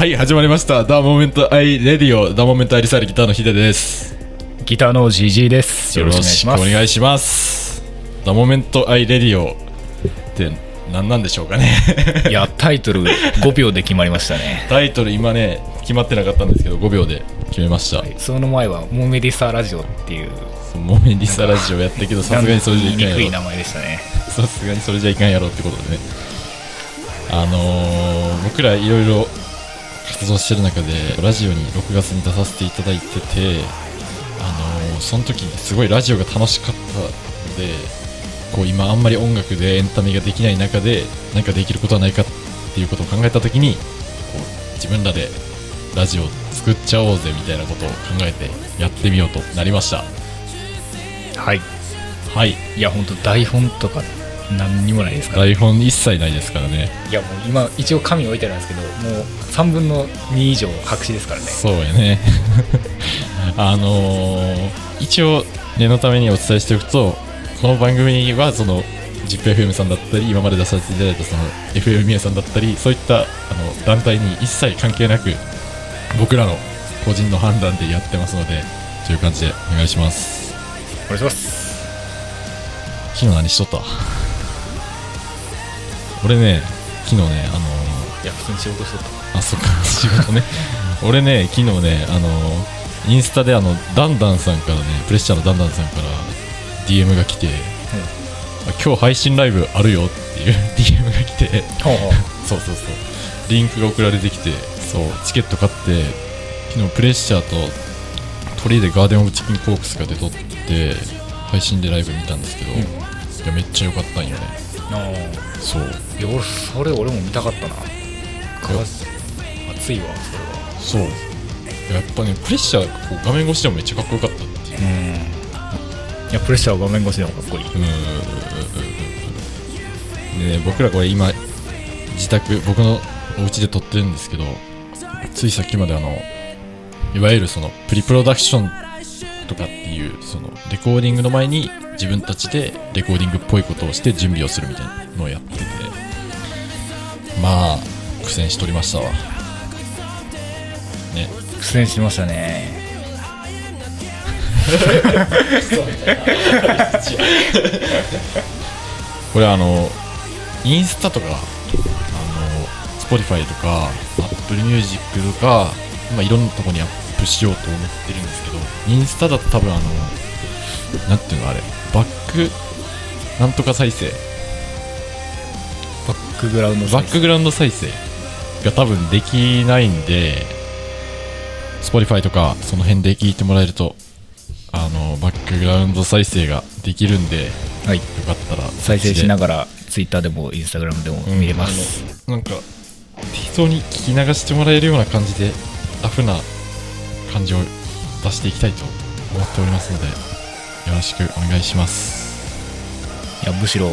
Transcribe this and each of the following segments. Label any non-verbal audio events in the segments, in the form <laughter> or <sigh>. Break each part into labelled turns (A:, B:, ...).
A: はい、始まりました。ダーモメントアイレディオ、ダーモメントアイリサイルギターのヒデです。
B: ギターの GG です。よろしくお願いします。
A: ダーモメントアイレディオって何なんでしょうかね。
B: いや、タイトル5秒で決まりましたね。
A: タイトル今ね、決まってなかったんですけど、5秒で決めました。
B: その前は、モメディサラジオっていう、
A: モメリサラジオやったけど、さすがにそれじゃいかんやろ
B: い名。前でしたね。
A: さすがにそれじゃいかんやろってことでね。あのー、僕らいろいろ活動してる中で、ラジオに6月に出させていただいてて、あのー、その時にすごいラジオが楽しかったので、こう今あんまり音楽でエンタメができない中で、何かできることはないかっていうことを考えた時に、こう自分らでラジオを作っちゃおうぜみたいなことを考えてやってみようとなりました。
B: はい。
A: はい。
B: いや、本当台本とか何にもないですから。
A: 台本一切ないですからね。
B: いや、もう今、一応紙置いてあるんですけど、もう3分の2以上白紙ですからね。
A: そうやね <laughs> あのー一応念のためにお伝えしておくとこの番組はその ZIPFM さんだったり今まで出させていただいたその FM 宮さんだったりそういったあの団体に一切関係なく僕らの個人の判断でやってますのでという感じでお願いします
B: お願いします。
A: 昨日何しとった？俺ね昨日ねあのー
B: いや、普通に仕事しとった。
A: あそっか仕事ね。<laughs> 俺ね昨日ねあのインスタであのダンダンさんからねプレッシャーのダンダンさんから DM が来て、あ今日配信ライブあるよっていう <laughs> DM が来て。<laughs> そうそうそう。リンクが送られてきてそうチケット買って昨日プレッシャーと鳥でガーデンオブチキンコークスが出とって配信でライブ見たんですけど、
B: うん。
A: いやめっちゃ良かったんよね。
B: あ
A: そう
B: ーいや、俺、それ俺も見たかったな。熱いわ、それは。
A: そうやっぱねプレッシャーこう画面越しでもめっちゃかっこよかったっていう
B: うん。いや、プレッシャーは画面越しでもかっこいい。
A: うーんでね僕らこれ今自宅僕のお家で撮ってるんですけどついさっきまであのいわゆるそのプリプロダクションとかっていうそのレコーディングの前に自分たちでレコーディングっぽいことをして準備をするみたいなのをやっててまあ苦戦しとりましたわね
B: 苦戦しましたね。
A: これあのインスタとかあの Spotify とか Apple Music とか、まあ、いろんなとこにアップしようと思ってるんですけどインスタだと多分あのなんていうのあれバックなんとか再生
B: バックグラウンド
A: バックグラウンド再生が多分できないんで Spotify とかその辺で聞いてもらえるとあのバックグラウンド再生ができるんでよ
B: はい。
A: かったら
B: 再生しな
A: が
B: がら、ツイッターでもインスタグラムでも見れます。
A: なんか適当に聞き流してもらえるような感じでラフな感じを出していきたいと思っておりますのでよろしくお願いします
B: いや、むしろ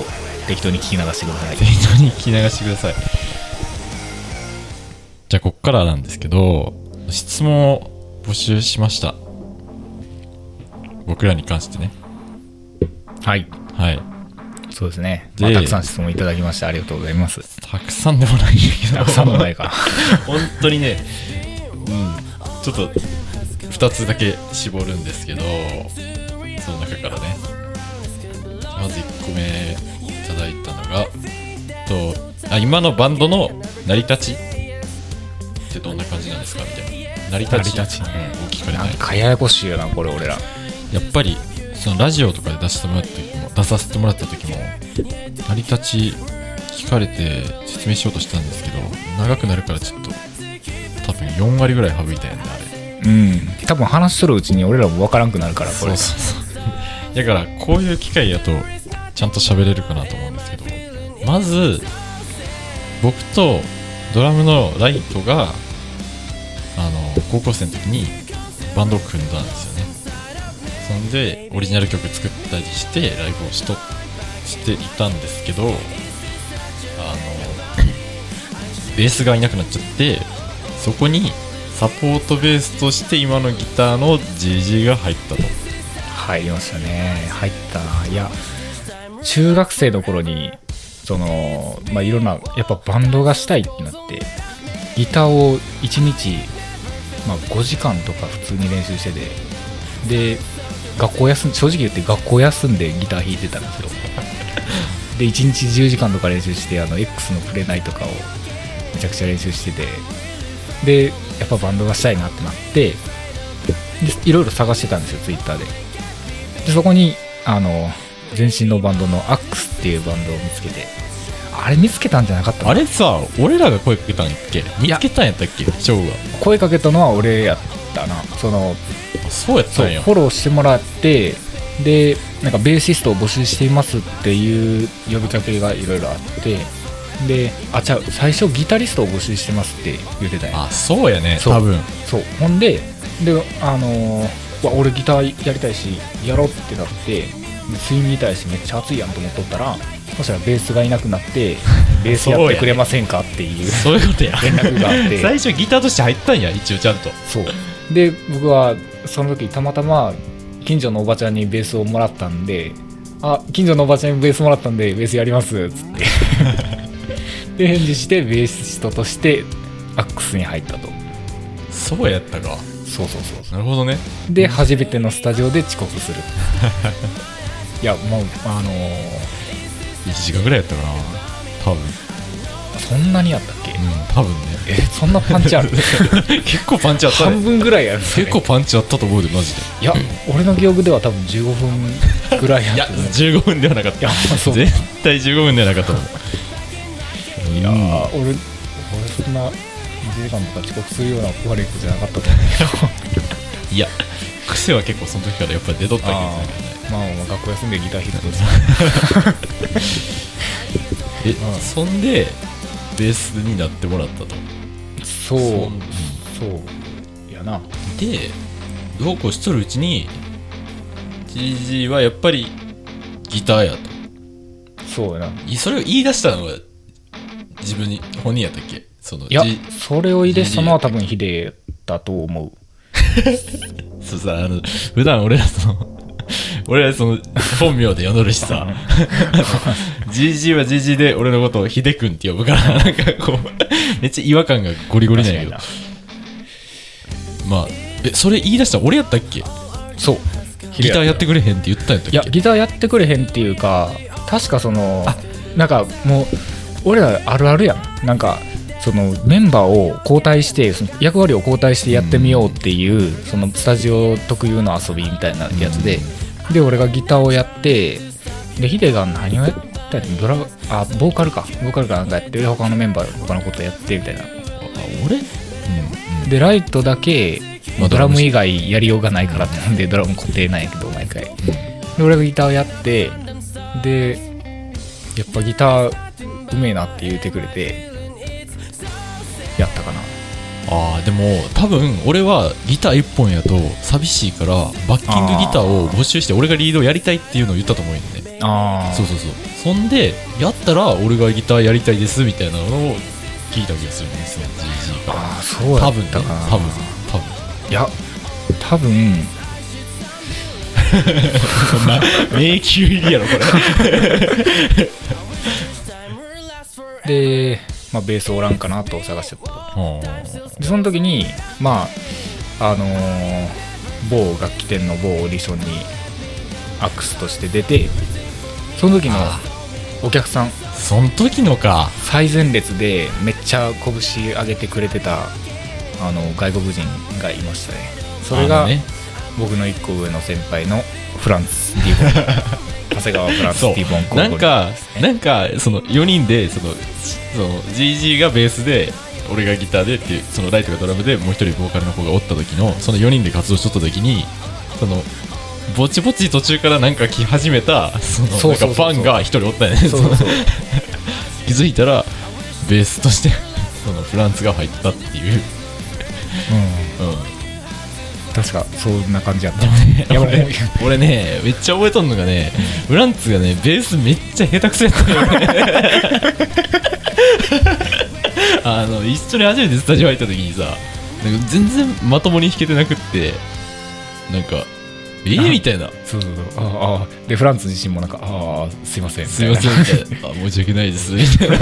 B: 適当に聞き流してください。
A: 適当に聞き流してくださいじゃあこっからなんですけど質問を募集しました僕らに関してね
B: はい。
A: はい
B: そうですね。
A: で
B: まあ、たくさん質問いただきましてありがとうございます。
A: たくさんでもないけど
B: たくさんもないか。<laughs>
A: 本当にね、うん、ちょっと2つだけ絞るんですけど、その中からね、まず1個目いただいたのが、とあ今のバンドの成り立ち？ってどんな感じなんですか？みたいな。成り立ち
B: 立ちね
A: を聞かれな
B: ないん。かややこしいよな、これ俺ら。
A: やっぱり、そのラジオとかで出してもらった時も、出させてもらった時も、成り立ち聞かれて説明しようとしたんですけど、長くなるからちょっと、多分4割ぐらい省いたよね、あれ。
B: うん。多分話しとるうちに俺らもわからんくなるから、これ。
A: そうそうそうだからこういう機会やとちゃんと喋れるかなと思うんですけどまず僕とドラムのライトがあの高校生の時にバンドを組んだんですよねそんでオリジナル曲作ったりしてライブをしとしていたんですけどあのベースがいなくなっちゃってそこにサポートベースとして今のギターの GG が入ったと。
B: 入りましたね。入った。いや中学生の頃にそのまあいろんなやっぱバンドがしたいってなってギターを1日、まあ、5時間とか普通に練習しててで学校休ん正直言って学校休んでギター弾いてたんですよで1日10時間とか練習してあの X のプレナイとかをめちゃくちゃ練習してて。でやっぱバンドがしたいなってなってでいろいろ探してたんですよツイッターで。でそこにあの前身のバンドのアックスっていうバンドを見つけてあれ見つけたんじゃなかったの
A: あれさ俺らが声かけたんやっけ？見つけたんやったっけ？ショーが。
B: 声かけたのは俺やったな。その
A: あそうやった
B: ん
A: や。
B: フォローしてもらってでなんかベーシストを募集していますっていう呼びかけがいろいろあってであちゃう最初ギタリストを募集してますって言ってたんや
A: あそうやね
B: そう。
A: 多分。
B: そう。ほんでであのーうわ俺ギターやりたいしやろうってなってでスイングギターやしめっちゃ熱いやんと思っとったらそしたらベースがいなくなって <laughs> ベースやってくれませんかっていう
A: そういうことや。
B: 連絡があって。
A: 最初ギターとして入ったんや一応ちゃんと。
B: そう。で僕はその時たまたま近所のおばちゃんにベースをもらったんであ近所のおばちゃんにベースもらったんでベースやりますっつって <laughs> で返事してベーシストとしてアックスに入ったと。
A: そうやったか。
B: そうそうそうそ
A: なるほどね。
B: うで初めてのスタジオで遅刻する。<laughs> いやもうあのー
A: 1時間ぐらいやったかな。多分。
B: そんなにやったっけ？
A: うん多分ね。
B: えそんなパンチある？<laughs>
A: 結構パンチあったね。
B: 半分ぐらいやる、ね、
A: 結構パンチあったと思うでマジで。
B: いや俺の記憶では多分15分ぐらいや
A: いや
B: った。と思う
A: 15分ではなかっ
B: いや
A: た
B: そう。
A: 絶対15分ではなかったと思う
B: いやー俺俺そんな2時間とか遅刻するような悪い子じゃなかったと思うけど。
A: いや癖は結構その時からやっぱり出とったけどね。
B: まあまあ学校休んでギター弾いてたと <laughs>
A: え、
B: うん。
A: そんでベースになってもらったと？
B: そう。
A: そう
B: やな。
A: でどうこうしとるうちに GG はやっぱりギターやと。
B: そうやな。い
A: それを言い出したのが自分に本人やったっけ？その
B: いや
A: G
B: それを入れしたのは多分ヒデだと思う。<laughs>
A: そうさあの普段俺らその <laughs> 俺らその本名で呼んどるしさ。GG は GG で俺のことをヒデ君って呼ぶからなんかこうめっちゃ違和感がゴリゴリなんやけど。
B: 確か
A: まあえそれ言い出した俺やったっけ？
B: になそう。
A: ギターやって
B: く
A: くれへんって言ったんやったっけ？
B: いやギターやってくれへんっていうか確かそのなんかもう俺らあるあるやん。なんかそのメンバーを交代してその役割を交代してやってみようっていう、そのスタジオ特有の遊びみたいなやつで、で俺がギターをやってでヒデが何をやったドラあボーカルか。ボーカルかなんかやってで他のメンバー他のことやってみたいな。
A: あ俺？うん。うん
B: でライトだけ、
A: まあ
B: ドラム。以外やりようがないからってなんでドラム固定なんやけど毎回。で俺がギターやってでやっぱギターうめえなって言ってくれてやったかな。
A: ああでも多分俺はギター1本やと寂しいからバッキングギターを募集して俺がリードをやりたいっていうのを言ったと思うんよね。
B: あ
A: そうそうそう。そんでやったら俺がギターやりたいですみたいなのを聞いた気がするんですよ GG から
B: ああそうや
A: 多分ね
B: ったかな。
A: 多分多分。
B: いや多分。<laughs>
A: そんな迷宮入りやろこれ <laughs>
B: で、まあ、ベースおらんかなと探してた
A: は
B: でその時にまああのー某楽器店の某オーディションにアックスとして出てその時の
A: あ
B: お客さん。
A: あそん時のか。
B: 最前列でめっちゃ拳上げてくれてたあの外国人がいましたね。それが僕の1個上の先輩のフランス・ディボン <laughs> 長谷川フランス・
A: そう。
B: ディボン候補
A: なんかなんかその4人でそのその GG がベースで俺がギターでっていうそのライトがドラムでもう一人ボーカルの子がおった時のその4人で活動しとった時にそのぼちぼち途中からなんか来始めたそのなんかファンが一人おったよね。<laughs> 気づいたらベースとしてそのフランスが入ったっていう、
B: うん。
A: うん、
B: 確かそんな感じやった。いや
A: 俺俺ねめっちゃ覚えとんのがねフランツがねベースめっちゃ下手くそやったよね。<laughs> あの一緒に初めてスタジオ入った時にさなんか全然まともに弾けてなくってなんかえー、みたいな。
B: そうそうそう。ああああでフランツ自身もなんかああすいません。
A: すいませんみたいな。あ申し訳ないです。みたいな。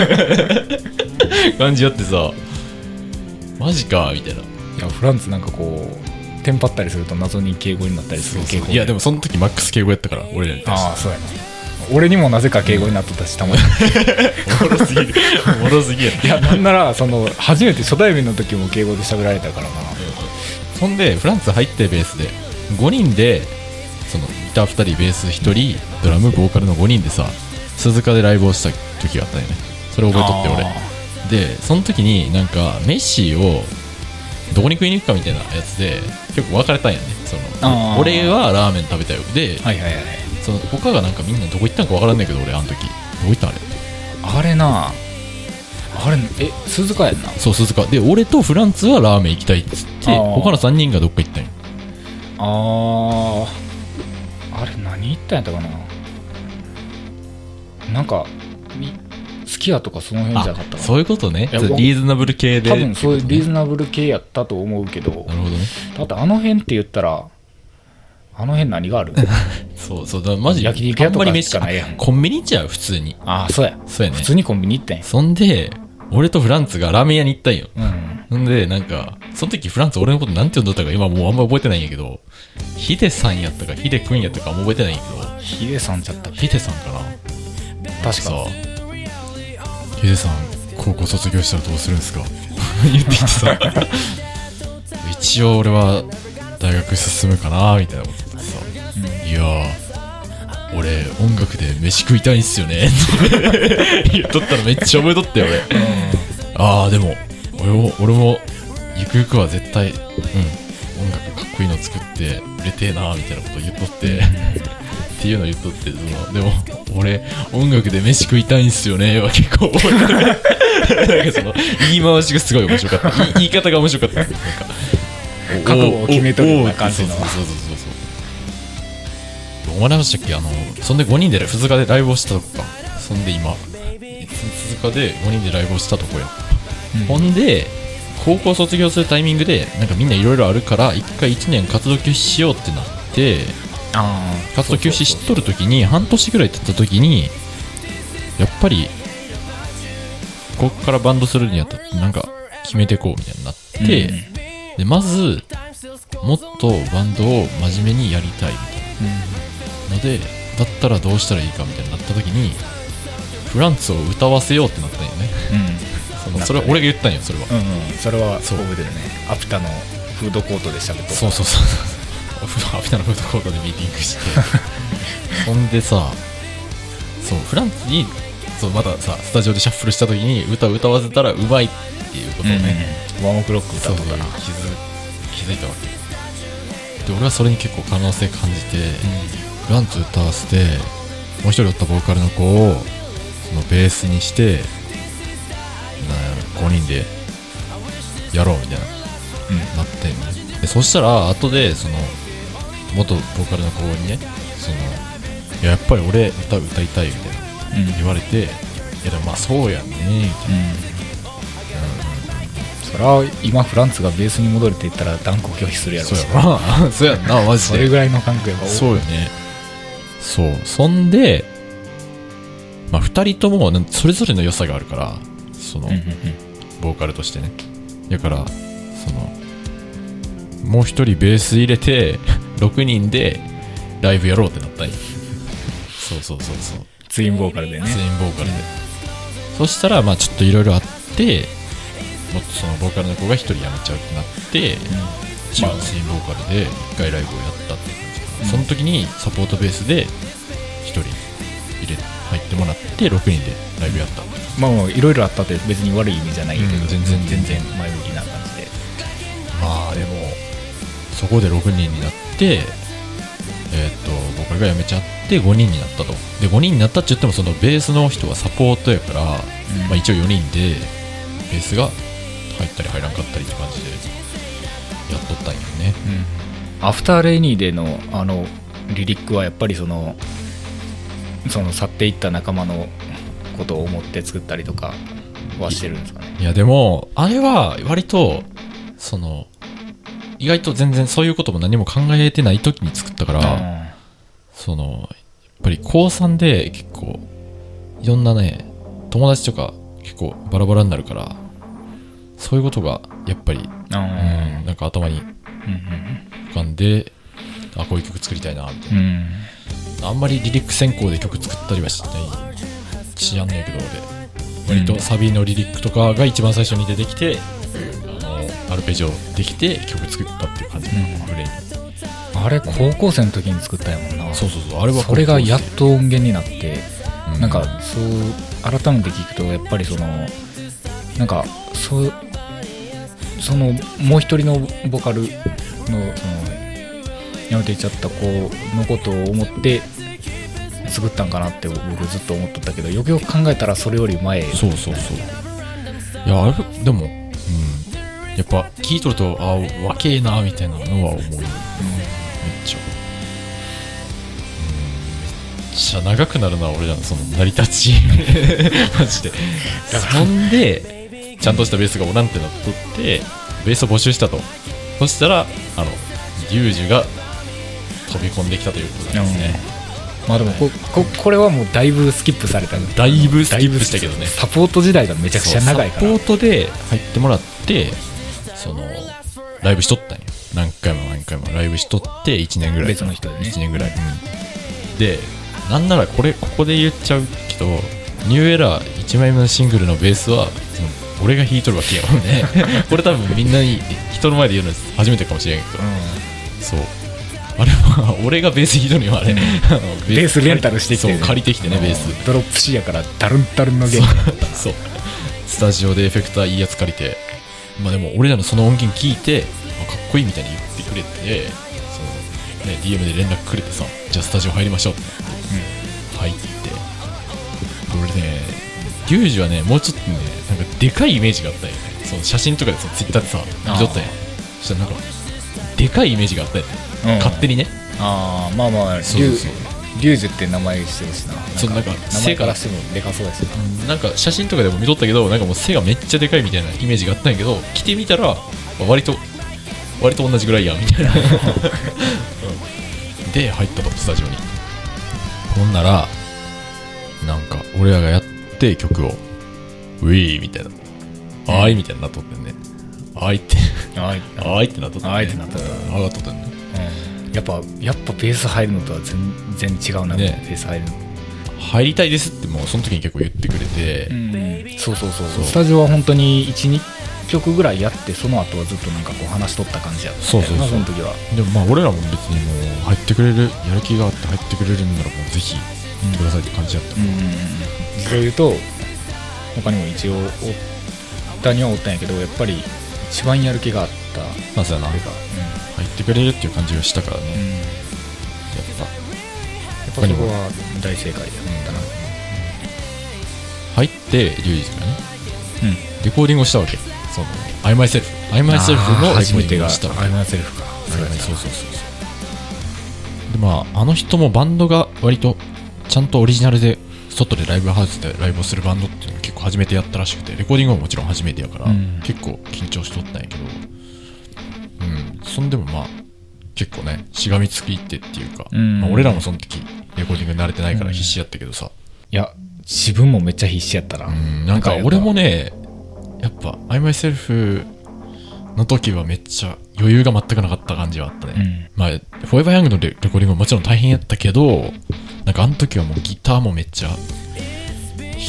A: <laughs> 感じやってさ。マジかみたいな。い
B: やフランツなんかこうテンパったりすると謎に敬語になったりする敬語。
A: いやでもその時マックス敬語やったから俺らに対して。
B: ああそうやな。俺にもなぜか敬語になっとったし、たまに。<laughs>
A: おもろすぎる。<laughs> おもろすぎる。
B: いやなんならその初めて初対面の時も敬語で喋られたからな。
A: そんでフランツ入ってベースで5人でそのギター2人ベース1人ドラムボーカルの5人でさ鈴鹿でライブをした時があったよね。それ覚えとって
B: あ
A: 俺でその時になんかメッシーをどこに食いに行くかみたいなやつで結構分かれたんやね。その俺はラーメン食べたよで、
B: はいはいはい
A: その他がなんかみんなどこ行ったんか分からんねんけど俺あの時。どこ行ったんあれ
B: あれな。あれえ鈴鹿やんな？
A: そう鈴鹿。で俺とフランツはラーメン行きたいっつって他の3人がどっか行ったんよ。
B: あー。あれ何言ったんやったかな？なんかきやとかその辺じゃなかったかな。
A: そういうことね。リーズナブル系で。
B: 多分そういうリーズ
A: ナ
B: ナブル系やったと思うけど。
A: なるほどね。
B: だってあの辺って言ったらあの辺何がある？<laughs>
A: そうそうだマジ
B: 焼肉屋とかしかないやん。
A: コンビニ行っちゃう普通に。
B: ああそうや
A: そうやね。
B: 普通にコンビニ行ったん。や
A: そんで俺とフランツがラーメン屋に行ったんよ。
B: うん。
A: ほんでなんかその時フランツ俺のことなんて呼んだったか今もうあんま覚えてないんやけどヒデさんやったかヒデくんやったかあんま覚えてないんやけど
B: ヒデさんちゃった
A: ヒデさんかな。
B: 確か。
A: さヒデさん高校卒業したらどうするんですか？言ってきてさ一応俺は大学進むかなみたいなこと言ってさ、いやー俺音楽で飯食いたいんすよね。<laughs> 言っとったらめっちゃ覚えとったよ俺ああでも俺も俺もゆくゆくは絶対うん音楽かっこいいの作って売れてえなみたいなこと言っとってっていうの言っとってそのでも俺音楽で飯食いたいんすよねは結構なんかその言い回しがすごい面白かった。言い方が面白かったなんか。
B: 覚悟を決めとるような感じの。
A: そうそうそうそうそう思い出したっけ？あのそんで5人で鈴鹿でライブをしたとこか。そんで今鈴鹿で5人でライブをしたとこよ、
B: うん。
A: ほんで高校卒業するタイミングでなんかみんないろいろあるから一回1年活動休止しようってなって活動休止しとる時に半年ぐらい経った時にやっぱりここからバンドするにあたってなんか決めてこうみたいになって、
B: うん。
A: でまずもっとバンドを真面目にやりたいみたいな。のでだったらどうしたらいいかみたいになった時にフランツを歌わせようってなったんよね。
B: うん。
A: そのそれは俺が言ったんよそれは。
B: うんうん。それは
A: そう。
B: 覚えてるね。アプタのフードコートで喋っと
A: そうそうそうそうアフタのフードコートでミーティングして。<laughs> そんでさそうフランツにそうまたさスタジオでシャッフルした時に歌を歌わせたらうまいっていうことをね、
B: ワンオクロック歌とかな。
A: 気づ気づいたわけ。で俺はそれに結構可能性感じて、フランツ歌わせてもう一人おったボーカルの子をそのベースにしてな5人でやろうみたいな
B: うん。
A: なってでそしたら後でその元ボーカルの子にねそのいややっぱり俺歌歌いたいみたいな
B: うん。
A: 言われていやでもまあそうやんねみたいな。
B: それは今フランツがベースに戻るって言ったら断固拒否するやろ
A: そう
B: し
A: やな <laughs> そうやんなマジで。
B: それぐらいの感覚や
A: そうよね。そう。そんでまあ2人ともそれぞれの良さがあるからその、
B: うんうん。
A: ボーカルとしてね。だからそのもう一人ベース入れて6人でライブやろうってなったんよそうそうそうそう。
B: ツインボーカルでね。
A: ツインボーカルで、そしたらまあちょっといろいろあってもっとそのボーカルの子が1人辞めちゃうってなって、ツイン
B: まあ
A: ボーカルで1回ライブをやったっていう感じ。かな、
B: うん
A: その時にサポートベースで1人入れ入ってもらって6人でライブやった
B: まあいろいろあったって別に悪い意味じゃないけど、
A: うん全然。
B: 全然前向きな感じで。
A: まあでもそこで6人になってえーっーカルが辞めちゃって5人になったと。で5人になったって言ってもそのベースの人はサポートやから、まあ、一応4人でベースが入ったり入らんかったりって感じでやっとったんよね。
B: アフターレイニーでのあのリリックはやっぱりそのその去っていった仲間のことを思って作ったりとかはしてるんですかね。
A: いやでもあれは割とその意外と全然そういうことも何も考えてない時に作ったから、
B: あ
A: そのやっぱり高3で結構いろんなね友達とか結構バラバラになるからそういうことがやっぱり、
B: あ
A: うん、なんか頭に
B: うん
A: 浮かんであこういう曲作りたいなみたいな。あんまりリリック先行で曲作ったりはしないしやんねえけど俺。割とサビのリリックとかが一番最初に出てきて、アルペジオできて曲作ったっていう感じ。かな、
B: うん。
A: フレに
B: あれ高校生の時に作ったやもんな。
A: そうそうそう。あれは
B: それがやっと音源になって
A: う
B: なんかそう改めて聞くとやっぱりそのなんかそうそのもう一人のボカルのそのやめていっちゃった子のことを思って作ったんかなって僕ずっと思っとったけどよくよく考えたらそれより前。
A: そうそうそう。いやあれでも、うん、やっぱ聞いとるとあ若えなみたいなのは思うよ、めっちゃ、うん、めっちゃ長くなるな俺らのその成り立ち。<laughs> マジで。そんでちゃんとしたベースがおらんってなっとってベースを募集したと。そしたらあのリュウジュが飛び込んできたということなんですね、
B: まあでもこここれはもうだいぶスキップされた
A: だいぶスキップしたけどね。
B: サポート時代がめちゃくちゃ長いから。
A: サポートで入ってもらってそのライブしとったんよ何回も何回もライブしとって1年ぐらい。
B: 別の人でね。
A: 1年ぐらい、うん。でなんならこれここで言っちゃうけどニューエラー1枚目のシングルのベースは俺が弾いとるわけやもんね。<laughs> これ多分みんなに人の前で言うの初めてかもしれんけど、そう。あれは俺がベース弾いとるよあれ、
B: うん。
A: あの
B: ベース。レンタルしてきて、
A: そう借りてきてねベース。
B: ドロップ C やからダルンダルンのゲーム
A: そう。スタジオでエフェクターいいやつ借りてまあでも俺らのその音源聞いてあかっこいいみたいに言ってくれてその、ね、DM で連絡くれてさじゃあスタジオ入りましょうって。入って俺ねリュウジはねもうちょっとねなんかでかいイメージがあったよね。その写真とかでさツイッターでさ見とったん。やそしたらなんかでかいイメージがあったよね、
B: うん。
A: 勝手にね。
B: ああまあまあリ
A: そうそうそう。
B: ュリュウジュって名前してるしな。
A: そうなんか
B: 名前からしてもでかそうですよ
A: なんか写真とかでも見とったけどなんかもう背がめっちゃでかいみたいなイメージがあったんやけど着てみたら割と割と同じぐらいやんみたいな、うん。<laughs> で入ったとスタジオに。ほんならなんか俺らがやって曲を。ウィーみたいな。あーいみたいになっとってんね。あーいって。
B: はい <laughs>
A: あーいってなっとって
B: あーいってなっとった。
A: 上がっとったんね
B: やっぱやっぱベース入るのとは全然違うな、
A: ね。
B: ベース入るの。
A: 入りたいですってもうその時に結構言ってくれて、
B: そうそうそう
A: そう。
B: スタジオは本当に12曲ぐらいやってその後はずっとなんかこう話しとった感じやった
A: そうそうそう。
B: なその時は。
A: でもまあ俺らも別にもう入ってくれるやる気があって入ってくれるんならもうぜひ行ってくださいって感じだった、
B: うんうんうん実を言うと他にも一応おったにはおったんやけどやっぱり一番やる気があった。
A: まあそうやな。
B: あれが
A: 入ってくれるっていう感じがしたからね、
B: うん、うん、や
A: やっ
B: っぱそこは大正解だったな。
A: ぱ入ってリュウジがね。
B: うん。
A: レコーディングをしたわけ。その「アイマイセルフ」「アイマイセルフ」の
B: 初めてが
A: したわけ。
B: アイマンセルフか。
A: そうそうそうそう。でまああの人もバンドが割とちゃんとオリジナルで外でライブハウスでライブをするバンドっていうのを結構初めてやったらしくてレコーディングはもちろん初めてやから、
B: うん。
A: 結構緊張しとったんやけどうんそんでもまあ結構ねしがみつきってっていうか、
B: うん。
A: まあ、俺らもその時レコーディング慣れてないから
B: うん。
A: 必死やったけどさ、
B: いや自分もめっちゃ必死やったな、
A: うん、なんか俺もねやっぱ「I myself」の時はめっちゃ余裕が全くなかった感じはあったね、まあ、フォーエバーヤングのレレコーディングももちろん大変やったけど、なんかあの時はもうギターもめっちゃ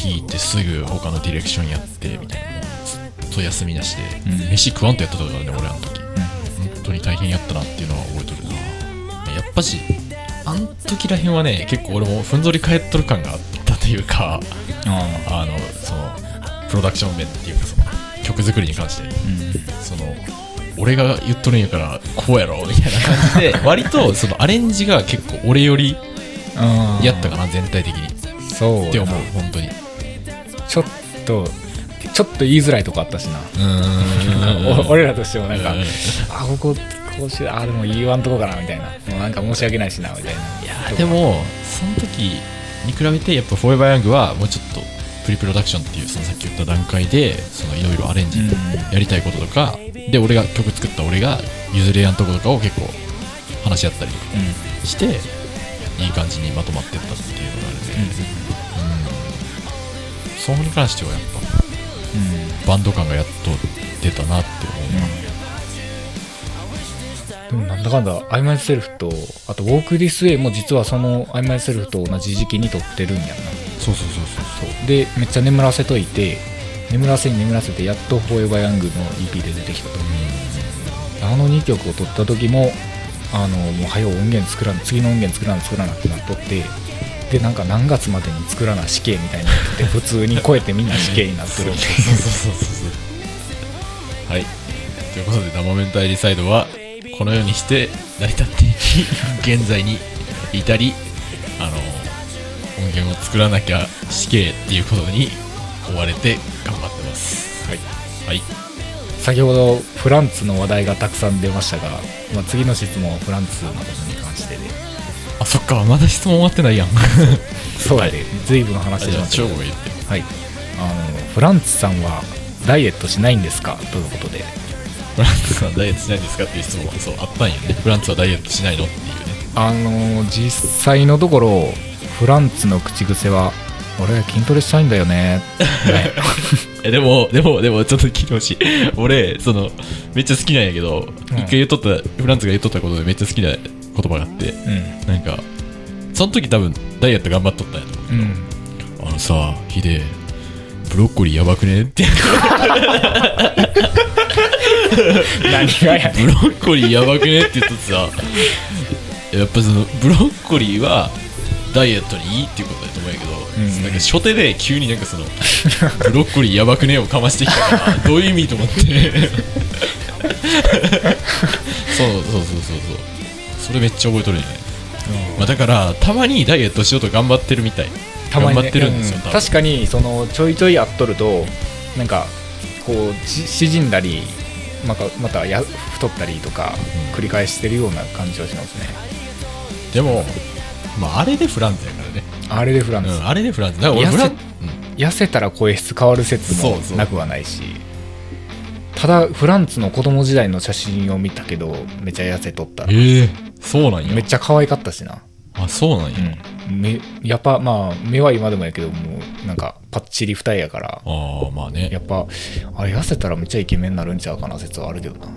A: 弾いてすぐ他のディレクションやってみたいな、ずっと休みなしで、
B: うん。
A: 飯食わんとやってたからね、俺あの時。本当に大変やったなっていうのは覚えとるな。やっぱし、あの時らへんはね、結構俺もふんぞり返っとる感があったというか、
B: あ
A: あの、その、プロダクション面っていうか、その、曲作りに関して。
B: うん。
A: その俺が言っとるんやからこうやろみたいな感じで <laughs> 割とそのアレンジが結構俺よりやったかな全体的に。
B: そう
A: って思う本当に。う
B: ちょっとちょっと言いづらいとこあったしな、<laughs> 俺らとしてもなんか、
A: うん。
B: あこここうしあでも言わんとこかなみたいな。もうなんか申し訳ないしなみたいな。い
A: やでもその時に比べてやっぱ「フォーエバーヤング」はもうちょっとプリプロダクションっていうそのさっき言った段階でそのいろいろアレンジ
B: うん。
A: やりたいこととかで俺が曲作った俺が譲れやんとことかを結構話し合ったりとか
B: う
A: していい感じにまとまってったっていうのがあるね、うん、そこに関してはやっぱ
B: んうん
A: バンド感がやっと出てたなって思うな、
B: でもなんだかんだ、アイマイセルフと、あと、ウォーク・ディス・ウェイも実はそのアイマイセルフと同じ時期に撮ってるんやな。
A: そうそうそうそう
B: そう。で、めっちゃ眠らせといて、眠らせに眠らせて、やっとフォーエバー・ヤングの EP で出てきたと。あの2曲を撮った時も、あの、もう早う音源作らな、次の音源作らな、作らなってなっとって、で、なんか何月までに作らな死刑みたいになってて、普通に超えてみんな死刑になってるんで。
A: そうそうそうそうそう。はい。ということでダモメンタイリサイドはこのようにして成り立っていき現在に至りあの音源を作らなきゃ死刑っていうことに追われて頑張ってます。
B: はい。
A: はい。
B: 先ほどフランツの話題がたくさん出ましたが、まあ、次の質問はフランツのことに関してで
A: あそっかまだ質問終わってないやん。
B: そうやで、随分話して
A: じゃあ
B: ます
A: 超が言って
B: はい。あのフランツさんはダイエットしないんですか？ということで。
A: フランツはダイエットしないんですかっていう質問がそうあったんよね。フランツはダイエットしないの？っていうね。
B: あの実際のところフランツの口癖は俺筋トレしたいんだよね。<laughs>
A: でもでもでもちょっと聞いてほしい。俺そのめっちゃ好きなんやけど、
B: うん
A: 一回言っとったフランツが言っとったことでめっちゃ好きな言葉があって
B: う
A: なんかその時多分ダイエット頑張っとったんやと思
B: んうん。
A: うあのさヒデブロッコリーやばくね？って。
B: 何がやね
A: ブロッコリーやばくね？って言っとってさ。やっぱそのブロッコリーはダイエットにいいっていうことだと思うんやけど、
B: ん。
A: なんか初手で急になんかそのブロッコリーやばくねをかましてきたからどういう意味と思って。<laughs> そうそうそうそうそうそれめっちゃ覚えとるよね、まあ、だからたまにダイエットしようと頑張ってるみたい。
B: たまにね。
A: 頑張ってるんですよ、
B: うん。確かにそのちょいちょいやっとるとなんかこうし縮んだりまたまたや太ったりとか
A: うん。
B: 繰り返してるような感じはしますね、
A: でも、まあ、あれでフランツやからね、
B: あれでフランス、
A: うん、あれでフランツだから俺
B: 痩せ
A: フラン
B: 痩せたら声質変わる説もなくはないし。ただフランツの子供時代の写真を見たけどめっちゃ痩せとった。
A: うん、ええそうなんや。
B: めっちゃ可愛かったしな、
A: あそうなんや、
B: うん、目やっぱまあ目は今でもやけどもうなんかパッチリ二重やから。
A: ああまあね。
B: やっぱあれ痩せたらめっちゃイケメンになるんちゃうかな説はあるけどな。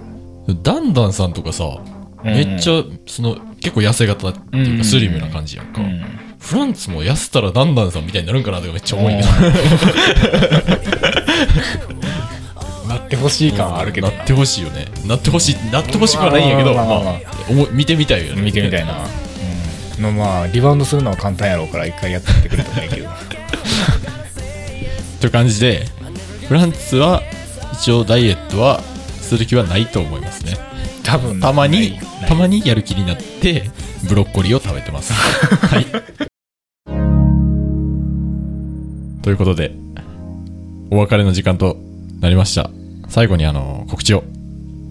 A: ダンダンさんとかさ、めっちゃその結構痩せ型っていう
B: うん。
A: かスリムな感じやんか、
B: うん。
A: フランツも痩せたらダンダンさんみたいになるんかなとかめっちゃ思うんや
B: な <laughs> ってほしい感はあるけど。
A: なってほしいよね。なってほしいなってほしくはないんやけど見てみたいよね。
B: 見てみたいな、うん、のまあリバウンドするのは簡単やろうから一回やってみてくれたらいいけど。<laughs>
A: という感じでフランツは一応ダイエットはする気はないと思いますね。
B: 多分
A: たまにたまにやる気になってブロッコリーを食べてます。<laughs> はい。ということでお別れの時間となりました最後にあの告知を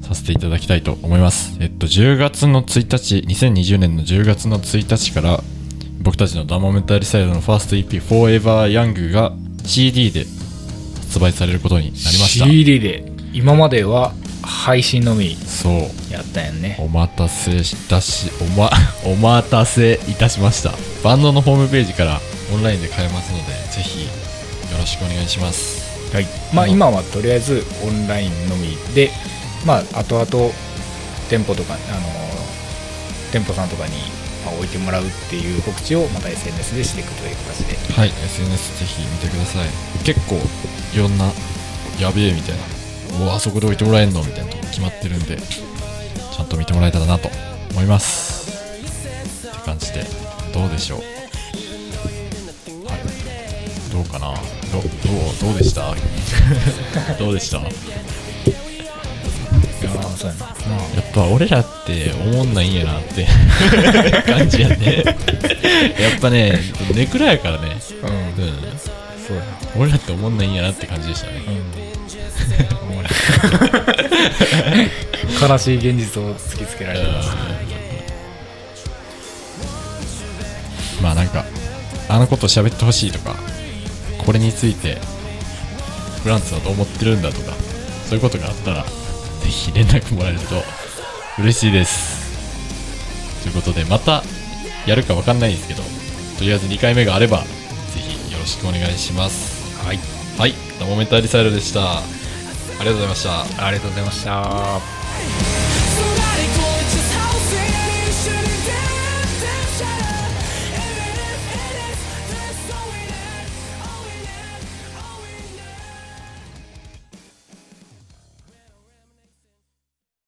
A: させていただきたいと思いますえっと10月の1日2020年の10月の1日から僕たちのダモメンタリサイドのファースト EP Forever Young が CD で発売されることになりました
B: CD で今までは配信のみ
A: そう
B: やったんね
A: お待たせいたし、おま、<laughs> お待たせいたしました。バンドのホームページからオンラインで買えますので、ぜひよろしくお願いします。
B: はいまあ
A: うん
B: 今はとりあえずオンラインのみでまあ後々店舗とかあの店舗さんとかにまあ置いてもらうっていう告知をまた SNS でしていくという形で
A: はい、SNS ぜひ見てください。結構いろんな、やべえみたいな、うわ、あそこで置いてもらえんのみたいなとこ決まってるんで、ちゃんと見てもらえたらなと思います。って感じで、どうでしょう。はい。どうかなど、どう、どうでした？<laughs> どうでした？
B: いやーそうやな。ま
A: やっぱ俺らって思んないんやなって <laughs> 感じやね。やっぱねネクラやからね。
B: あうん。
A: うん。
B: そうやな。
A: 俺らって思んないんやなって感じでしたね。
B: 悲しい現実を突きつけられてます。
A: まあなんかあのこと喋ってほしいとかこれについてフランツはどう思ってるんだとかそういうことがあったらぜひ連絡もらえると嬉しいです。ということでまたやるかわかんないですけどとりあえず2回目があればぜひよろしくお願いします。
B: はい。
A: はい、ダモメンタリサイドでした。りがとうございました。
B: ありがとうございました